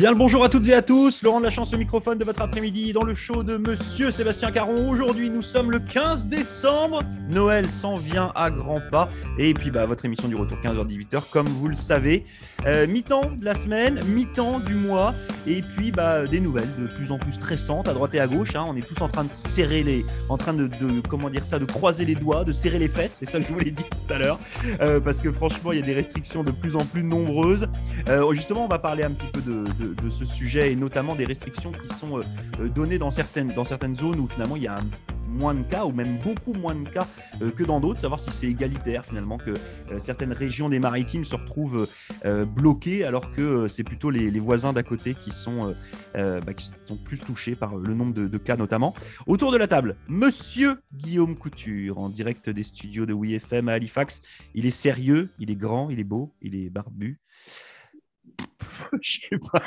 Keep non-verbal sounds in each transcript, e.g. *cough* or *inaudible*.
Bien le bonjour à toutes et à tous, Laurent de la chance au microphone de votre après-midi dans le show de Monsieur Sébastien Caron. Aujourd'hui nous sommes le 15 décembre, Noël s'en vient à grands pas et puis bah, votre émission du retour 15h-18h comme vous le savez. Euh, mi-temps de la semaine, mi-temps du mois et puis bah, des nouvelles de plus en plus stressantes à droite et à gauche. Hein. On est tous en train de serrer les, en train de, comment dire ça, de croiser les doigts, de serrer les fesses, c'est ça que je vous l'ai dit tout à l'heure euh, parce que franchement il y a des restrictions de plus en plus nombreuses. Euh, justement on va parler un petit peu de de, ce sujet et notamment des restrictions qui sont euh, euh, données dans certaines, dans certaines zones où finalement il y a moins de cas ou même beaucoup moins de cas euh, que dans d'autres, savoir si c'est égalitaire finalement que certaines régions des maritimes se retrouvent bloquées alors que c'est plutôt les, voisins d'à côté qui sont, bah, qui sont plus touchés par le nombre de, de, cas notamment. Autour de la table, Monsieur Guillaume Couture en direct des studios de WeFM à Halifax. Il est sérieux, il est grand, il est beau, il est barbu. *laughs* Je sais pas.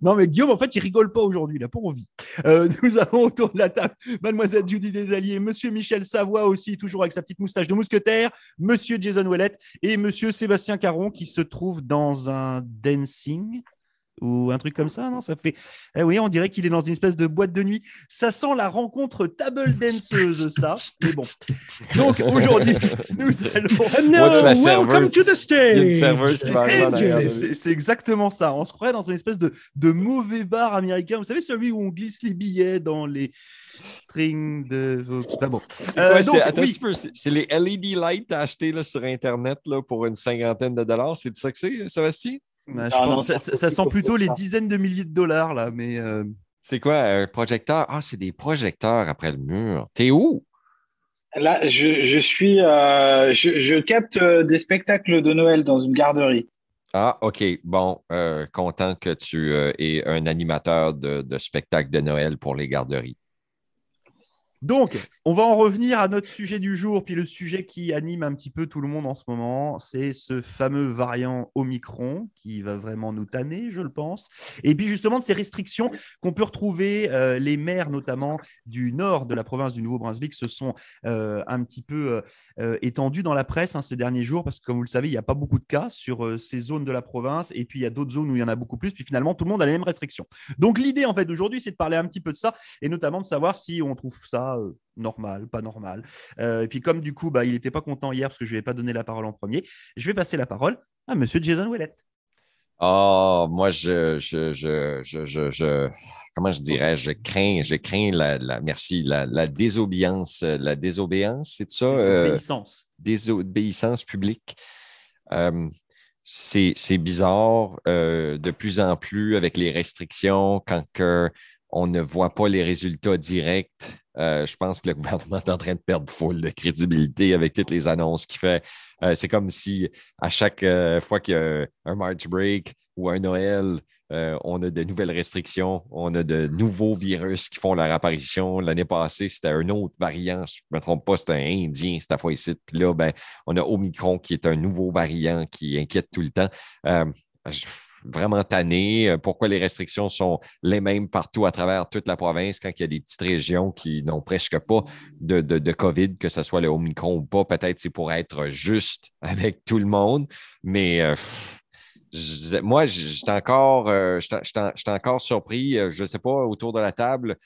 Non, mais Guillaume, en fait, il rigole pas aujourd'hui, il a pas envie. Euh, nous avons autour de la table Mademoiselle Judy Desalliés, Monsieur Michel Savoie aussi, toujours avec sa petite moustache de mousquetaire, Monsieur Jason Ouellet et Monsieur Sébastien Caron qui se trouve dans un dancing ou un truc comme ça, non Ça fait. Eh oui, on dirait qu'il est dans une espèce de boîte de nuit. Ça sent la rencontre table danceuse, ça. Mais bon. Donc aujourd'hui, *laughs* nous allons. welcome to the stage. C'est exactement ça. On se croirait dans une espèce de, de mauvais bar américain. Vous savez, celui où on glisse les billets dans les strings de. Ah bon. Euh, c'est les LED lights achetés là, sur Internet là, pour une cinquantaine de dollars. C'est ça que c'est, Sébastien? Ça, sent plutôt les dizaines de milliers de dollars, là, mais. Euh, c'est quoi, un projecteur? Ah, c'est des projecteurs après le mur. T'es où? Là, je, suis. Euh, je, capte euh, des spectacles de Noël dans une garderie. Ah, OK. Bon, content que tu es un animateur de, de spectacles de Noël pour les garderies. Donc, on va en revenir à notre sujet du jour, puis le sujet qui anime un petit peu tout le monde en ce moment, c'est ce fameux variant Omicron qui va vraiment nous tanner, je le pense. Et puis justement de ces restrictions qu'on peut retrouver, euh, les maires notamment du nord de la province du Nouveau-Brunswick se sont euh, un petit peu euh, étendus dans la presse hein, ces derniers jours, parce que comme vous le savez, il n'y a pas beaucoup de cas sur ces zones de la province, et puis il y a d'autres zones où il y en a beaucoup plus, puis finalement tout le monde a les mêmes restrictions. Donc l'idée en fait d'aujourd'hui, c'est de parler un petit peu de ça, et notamment de savoir si on trouve ça euh, normal, pas normal. Euh, et puis comme du coup, bah, il n'était pas content hier parce que je ne lui ai pas donné la parole en premier, je vais passer la parole à Monsieur Jason Ouellet. Oh, moi, je, je, je, comment je dirais, je crains, je crains la, merci, la, désobéissance, la désobéissance, c'est ça? Euh, désobéissance. désobéissance publique. c'est bizarre de plus en plus avec les restrictions quand que on ne voit pas les résultats directs euh, je pense que le *laughs* gouvernement est en train de perdre full de crédibilité avec toutes les annonces qu'il fait. Euh, c'est comme si à chaque euh, fois qu'il y a un March break ou un Noël, on a de nouvelles restrictions, on a de nouveaux virus qui font leur apparition. L'année passée, c'était un autre variant, je ne me trompe pas, c'était un Indien cette fois-ci. Puis là, ben, on a Omicron qui est un nouveau variant qui inquiète tout le temps vraiment tanné. Euh, pourquoi les restrictions sont les mêmes partout à travers toute la province quand il y a des petites régions qui n'ont presque pas de, de, COVID, que ce soit le Omicron ou pas. Peut-être c'est pour être juste *laughs* avec tout le monde, mais euh, moi, j'étais encore, euh, encore surpris. Je ne sais pas, autour de la table,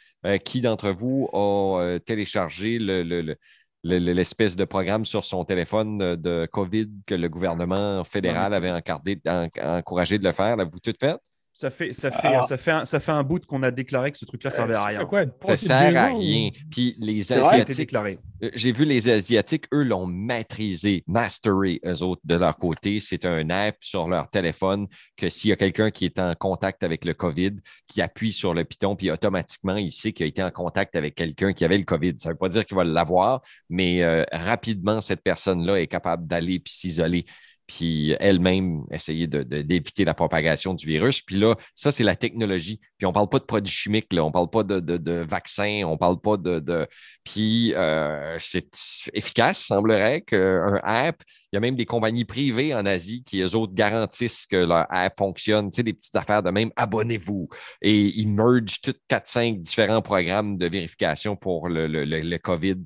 qui d'entre vous a téléchargé le l'espèce de programme sur son téléphone de COVID que le gouvernement fédéral avait encouragé de le faire. L'avez-vous tout fait? Ça fait, ça, fait, ah. ça, fait un, ça fait un bout qu'on a déclaré que ce truc-là servait à rien. Ça, sert à rien. Puis les Asiatiques. Euh, j'ai vu les Asiatiques, eux l'ont maîtrisé, mastery, eux autres, de leur côté. C'est un app sur leur téléphone que s'il y a quelqu'un qui est en contact avec le COVID, qui appuie sur le piton, puis automatiquement, il sait qu'il a été en contact avec quelqu'un qui avait le COVID. Ça ne veut pas dire qu'il va l'avoir, mais euh, rapidement, cette personne-là est capable d'aller puis s'isoler puis elle-même essayer de, d'éviter la propagation du virus. Puis là, ça, c'est la technologie. Puis on ne parle pas de produits chimiques, là. on ne parle pas de, de, vaccins, on ne parle pas de. Puis euh, c'est efficace, semblerait qu'un app, il y a même des compagnies privées en Asie qui, eux autres, garantissent que leur app fonctionne. Tu sais, des petites affaires de même, abonnez-vous. Et ils mergent toutes 4-5 différents programmes de vérification pour le, le, le COVID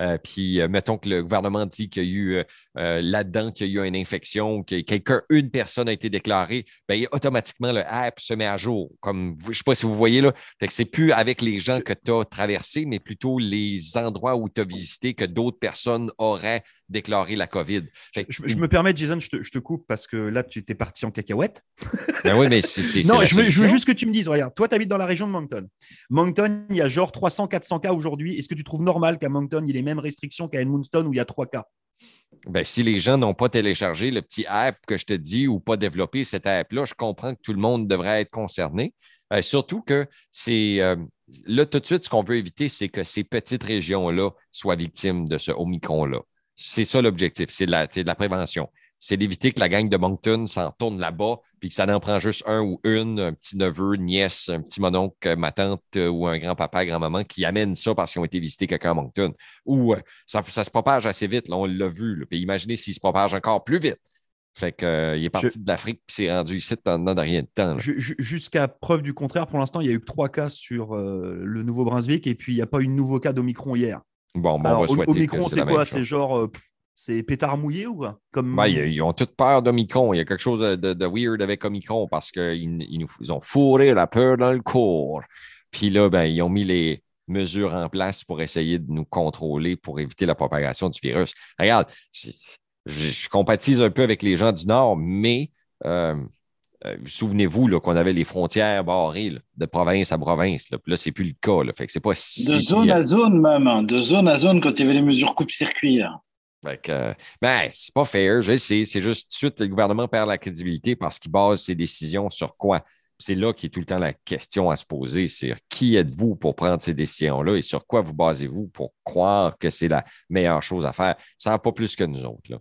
euh, puis mettons que le gouvernement dit qu'il y a eu là-dedans qu'il y a eu une infection, que quelqu'un, une personne a été déclarée, bien, automatiquement le app se met à jour. Comme je ne sais pas si vous voyez là, c'est plus avec les gens que tu as traversés, mais plutôt les endroits où tu as visité que d'autres personnes auraient déclaré la COVID. Je, me permets, Jason, je te, coupe parce que là, tu t'es parti en cacahuète. *laughs* Ben oui, mais c'est. non, je veux, je veux, juste que tu me dises, regarde, toi, tu habites dans la région de Moncton. Moncton, il y a genre 300-400 cas aujourd'hui. Est-ce que tu trouves normal qu'à Moncton, il y ait les mêmes restrictions qu'à Edmundston où il y a 3 cas? Ben, si les gens n'ont pas téléchargé le petit app que je te dis ou pas développé cette app-là, je comprends que tout le monde devrait être concerné. Euh, surtout que c'est euh, là, tout de suite, ce qu'on veut éviter, c'est que ces petites régions-là soient victimes de ce Omicron-là. C'est ça l'objectif, c'est de, de, la prévention c'est d'éviter que la gang de Moncton s'en tourne là-bas, puis que ça n'en prend juste un ou une, un petit neveu, une nièce, un petit mononcle, ma tante euh, ou un grand-papa, grand-maman qui amène ça parce qu'ils ont été visiter quelqu'un à Moncton. Ou euh, ça, se propage assez vite, là, on l'a vu. Puis imaginez s'il se propage encore plus vite. Fait qu'il euh, est parti de l'Afrique puis s'est rendu ici pendant de rien de temps. Jusqu'à preuve du contraire, pour l'instant, il y a eu que trois cas sur le Nouveau-Brunswick et puis il n'y a pas eu de nouveau cas d'Omicron hier. Bon, bon on va souhaiter Omicron, c'est quoi? C'est genre c'est pétard mouillé ou quoi? Comme... Ben, ils ont toutes peur d'Omicron. Il y a quelque chose de, weird avec Omicron parce qu'ils nous ont fourré la peur dans le corps. Puis là, ben, ils ont mis les mesures en place pour essayer de nous contrôler pour éviter la propagation du virus. Regarde, je, compatis un peu avec les gens du Nord, mais euh, euh, souvenez-vous qu'on avait les frontières barrées de province à province. Là, Puis là c'est plus le cas. Là. Fait que c'est pas si de zone à zone, même. Hein. De zone à zone quand il y avait les mesures coupe-circuit. Fait ben, c'est pas fair, je sais. C'est juste tout de suite, le gouvernement perd la crédibilité parce qu'il base ses décisions sur quoi? C'est là qui est tout le temps la question à se poser, c'est qui êtes-vous pour prendre ces décisions-là et sur quoi vous basez-vous pour croire que c'est la meilleure chose à faire? Ça n'a pas plus que nous autres. Là.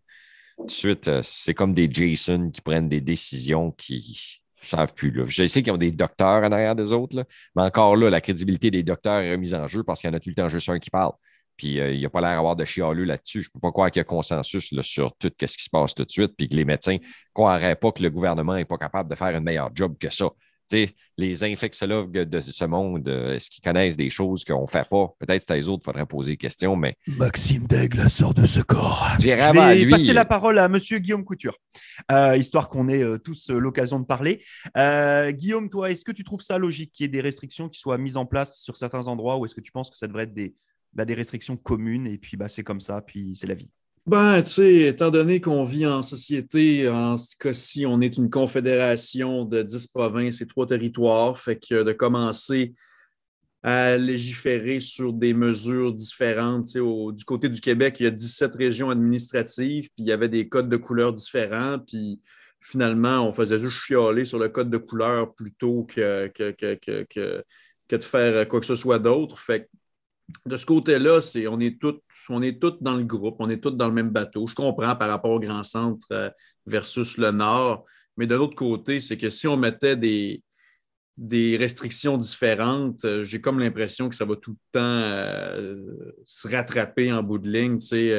Tout de suite, euh, c'est comme des Jason qui prennent des décisions qui ne savent plus. Là. Je sais qu'ils ont des docteurs en arrière des autres, mais encore là, la crédibilité des docteurs est remise en jeu parce qu'il y en a tout le temps juste un qui parle. Puis euh, il n'y a pas l'air d'avoir de chialeux là-dessus. Je ne peux pas croire qu'il y a consensus sur tout ce qui se passe tout de suite, puis que les médecins ne croiraient pas que le gouvernement n'est pas capable de faire un meilleur job que ça. Sais, les infectiologues de ce monde, euh, est-ce qu'ils connaissent des choses qu'on ne fait pas? Peut-être c'est à eux autres qu'il faudrait poser des questions, mais. Maxime Daigle sort de ce corps. J'ai Je vais passer la parole à M. Guillaume Couture, euh, histoire qu'on ait tous l'occasion de parler. Guillaume, toi, est-ce que tu trouves ça logique qu'il y ait des restrictions qui soient mises en place sur certains endroits ou est-ce que tu penses que ça devrait être des, bah, des restrictions communes et puis bah, c'est comme ça, puis c'est la vie? Ben, tu sais, étant donné qu'on vit en société, en ce cas-ci, on est une confédération de 10 provinces et trois territoires, fait que de commencer à légiférer sur des mesures différentes. du côté du Québec, il y a 17 régions administratives, puis il y avait des codes de couleurs différents, puis finalement, on faisait juste chialer sur le code de couleur plutôt que, que, que, que, de faire quoi que ce soit d'autre. Fait de ce côté-là, c'est, on est tous on est dans le groupe, on est tous dans le même bateau. Je comprends par rapport au grand centre euh, versus le nord, mais de l'autre côté, c'est que si on mettait des, des restrictions différentes, euh, j'ai comme l'impression que ça va tout le temps euh, se rattraper en bout de ligne. Tu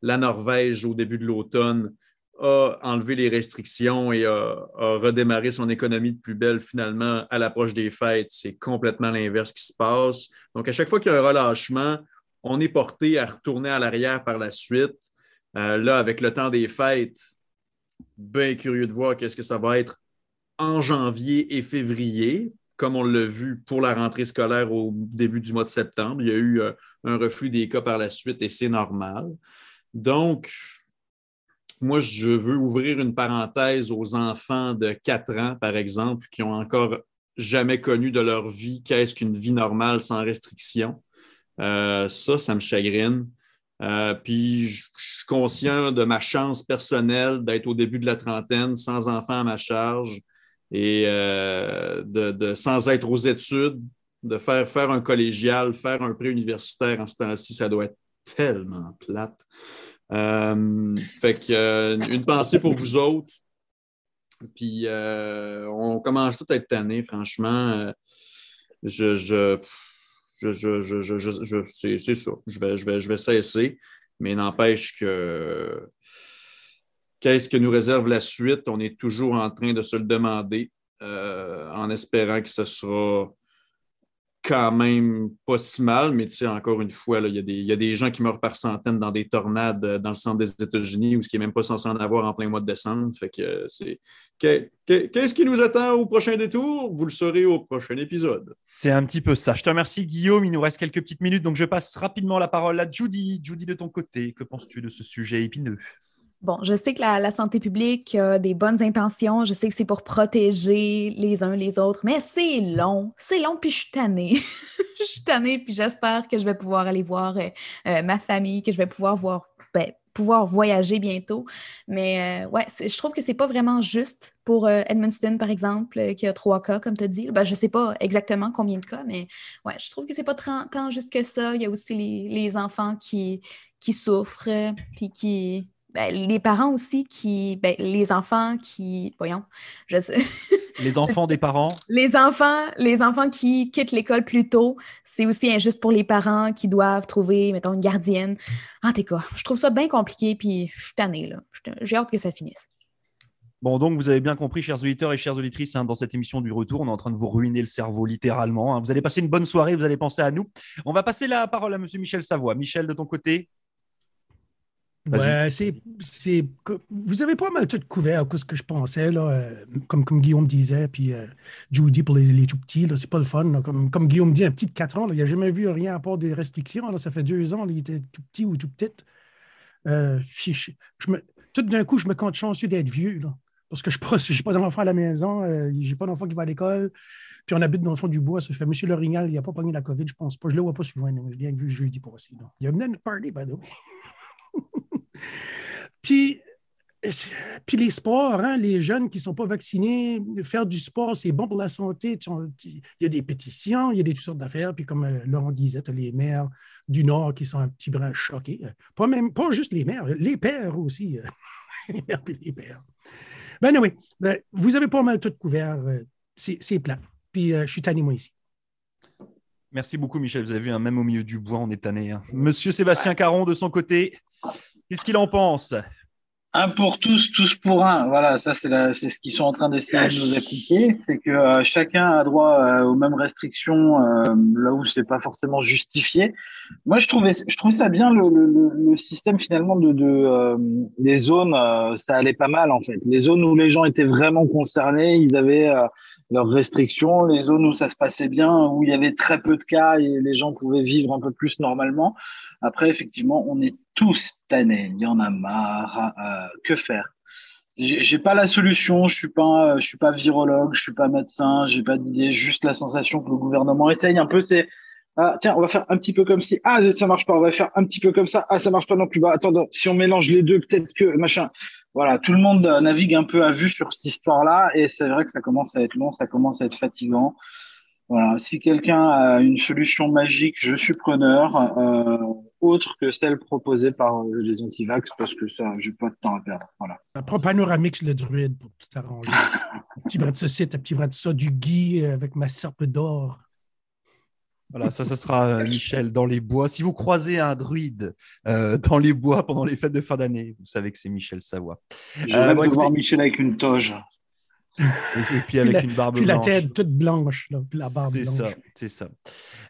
la Norvège, au début de l'automne, a enlevé les restrictions et a, redémarré son économie de plus belle finalement à l'approche des fêtes. C'est complètement l'inverse qui se passe. Donc, à chaque fois qu'il y a un relâchement, on est porté à retourner à l'arrière par la suite. Euh, là, avec le temps des fêtes, bien curieux de voir qu'est-ce que ça va être en janvier et février, comme on l'a vu pour la rentrée scolaire au début du mois de septembre. Il y a eu euh, un reflux des cas par la suite et c'est normal. Donc, moi, je veux ouvrir une parenthèse aux enfants de 4 ans, par exemple, qui ont encore jamais connu de leur vie qu'est-ce qu'une vie normale sans restriction. Euh, ça, ça me chagrine. Euh, puis, je suis conscient de ma chance personnelle d'être au début de la trentaine, sans enfant à ma charge et euh, de, sans être aux études, de faire, faire un collégial, faire un pré-universitaire en ce temps-ci, ça doit être tellement plate. Euh, fait que euh, une pensée pour vous autres. Puis euh, on commence tout à être tanné, franchement. je, je, je, c'est ça. Je vais, je, vais, je vais cesser. Mais n'empêche que qu'est-ce que nous réserve la suite? On est toujours en train de se le demander en espérant que ce sera quand même pas si mal, mais tu sais, encore une fois, il y, a des gens qui meurent par centaines dans des tornades euh, dans le centre des États-Unis où ce qui n'est même pas censé en avoir en plein mois de décembre. Fait que euh, c'est. Qu'est-ce qui nous attend au prochain détour? Vous le saurez au prochain épisode. C'est un petit peu ça. Je te remercie, Guillaume. Il nous reste quelques petites minutes, donc je passe rapidement la parole à Judy. Judy, de ton côté, que penses-tu de ce sujet épineux? Bon, je sais que la, santé publique a des bonnes intentions. Je sais que c'est pour protéger les uns les autres, mais c'est long. C'est long, puis je suis tannée. *laughs* je suis tannée, puis j'espère que je vais pouvoir aller voir euh, euh, ma famille, que je vais pouvoir voir, ben, pouvoir voyager bientôt. Mais euh, ouais, je trouve que c'est pas vraiment juste pour Edmundston, par exemple, qui a trois cas, comme tu as dit. Ben, je sais pas exactement combien de cas, mais ouais, je trouve que c'est pas tant juste que ça. Il y a aussi les, les enfants qui, qui souffrent, puis qui ben, les parents aussi qui, ben, les enfants qui, voyons, je sais. les enfants des parents. *laughs* Les enfants, les enfants qui quittent l'école plus tôt, c'est aussi injuste pour les parents qui doivent trouver, mettons, une gardienne. En tout cas, je trouve ça bien compliqué, puis je suis tannée, là. J'ai hâte que ça finisse. Bon, donc vous avez bien compris, chers auditeurs et chères auditrices, hein, dans cette émission du retour, on est en train de vous ruiner le cerveau littéralement. Hein. Vous allez passer une bonne soirée, vous allez penser à nous. On va passer la parole à Monsieur Michel Savoie. Michel, de ton côté, Ouais, c'est, Vous n'avez pas mal tout couvert ce que je pensais, là, euh, comme, comme Guillaume disait, puis euh, Judy pour les, tout petits, là, c'est pas le fun. comme, comme Guillaume dit, un petit de 4 ans, il n'a jamais vu rien à part des restrictions. Là, ça fait deux ans, il était tout petit ou tout petite. Euh, tout d'un coup, je me compte chanceux d'être vieux, là, parce que je n'ai pas d'enfant à la maison, j'ai pas d'enfant qui va à l'école, puis on habite dans le fond du bois. Ça fait Monsieur Lorignal, il n'a pas pogné la COVID, je pense pas. Je le vois pas souvent, je l'ai bien vu jeudi pour aussi. Il a à notre party, by the way. *laughs* puis, puis les sports, hein, les jeunes qui ne sont pas vaccinés, faire du sport, c'est bon pour la santé. Il y a des pétitions, il y a des toutes sortes d'affaires. Puis comme euh, Laurent disait, tu as les maires du Nord qui sont un petit brin choqués. Pas, même, pas juste les maires, les pères aussi. Euh, *laughs* les les pères. Ben oui, ben, vous avez pas mal tout couvert. Euh, c'est plat. Puis je suis tanné, moi, ici. Merci beaucoup, Michel. Vous avez vu, un même au milieu du bois, on est tanné. Hein. Monsieur Sébastien Caron, de son côté, Qu'est-ce qu'il en pense? Un pour tous, tous pour un. Voilà, ça c'est ce qu'ils sont en train d'essayer de nous appliquer, c'est que euh, chacun a droit euh, aux mêmes restrictions euh, là où c'est pas forcément justifié. Moi, je trouvais, je trouvais ça bien le, le, le système finalement de, de des zones, ça allait pas mal en fait. Les zones où les gens étaient vraiment concernés, ils avaient leurs restrictions. Les zones où ça se passait bien, où il y avait très peu de cas et les gens pouvaient vivre un peu plus normalement. Après, effectivement, on est tous tannés. Il y en a marre. Euh, que faire? J'ai pas la solution, je suis pas, je suis pas virologue, je suis pas médecin, j'ai pas d'idée, juste la sensation que le gouvernement essaye un peu, c'est ah, tiens, on va faire un petit peu comme si, ah, ça marche pas, on va faire un petit peu comme ça, ah, ça marche pas non plus, bah, attends, si on mélange les deux, peut-être que, machin. Voilà, tout le monde navigue un peu à vue sur cette histoire-là, et c'est vrai que ça commence à être long, ça commence à être fatigant. Voilà, si quelqu'un a une solution magique, je suis preneur, euh, autre que celle proposée par euh, les antivax, parce que ça, j'ai pas de temps à perdre. Voilà. Prends Panoramix le druide pour tout arranger. *laughs* un petit bras de saucisse, un petit bras de ça, du gui euh, avec ma serpe d'or. Voilà, ça, ça sera Michel dans les bois. Si vous croisez un druide *laughs* dans les bois pendant les fêtes de fin d'année, vous savez que c'est Michel Savoie. Je vais bon, voir Michel avec une toge. Et, puis avec une barbe puis blanche. la tête toute blanche, là, puis la barbe blanche. C'est ça, c'est ça.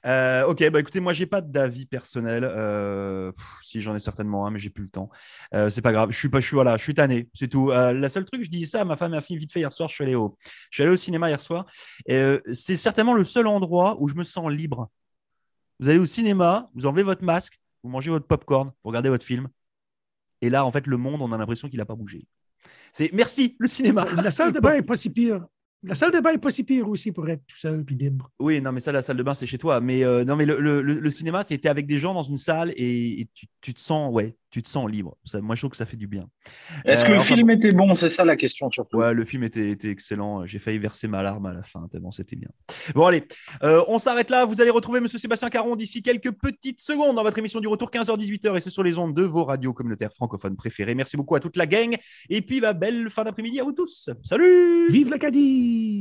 Euh, ok, bah écoutez, moi j'ai pas d'avis personnel. Euh, si j'en ai certainement un, mais j'ai plus le temps. Euh, c'est pas grave. Je suis pas, je suis voilà, je suis tanné, c'est tout. la seule truc, je dis ça à ma femme et ma fille vite fait hier soir. Je suis allé au, je suis allé au cinéma hier soir. C'est certainement le seul endroit où je me sens libre. Vous allez au cinéma, vous enlevez votre masque, vous mangez votre popcorn, vous regardez votre film. Et là, en fait, le monde, on a l'impression qu'il n'a pas bougé. C'est merci, le cinéma. La salle de bain *laughs* n'est pas si pire. La salle de bain n'est pas si pire aussi pour être tout seul puis libre. Oui, non, mais ça, la salle de bain, c'est chez toi. Mais euh, non, mais le, le, le cinéma, c'était avec des gens dans une salle et, tu, tu, te sens, ouais, tu te sens libre. moi, je trouve que ça fait du bien. Est-ce que le euh, film était bon? C'est ça la question surtout. Ouais, le film était, était excellent. J'ai failli verser ma larme à la fin, tellement c'était bien. Bon, allez, euh, on s'arrête là. Vous allez retrouver Monsieur Sébastien Caron d'ici quelques petites secondes dans votre émission du retour 15h-18h et c'est sur les ondes de vos radios communautaires francophones préférées. Merci beaucoup à toute la gang et puis bah, belle fin d'après-midi à vous tous. Salut Vive l'Acadie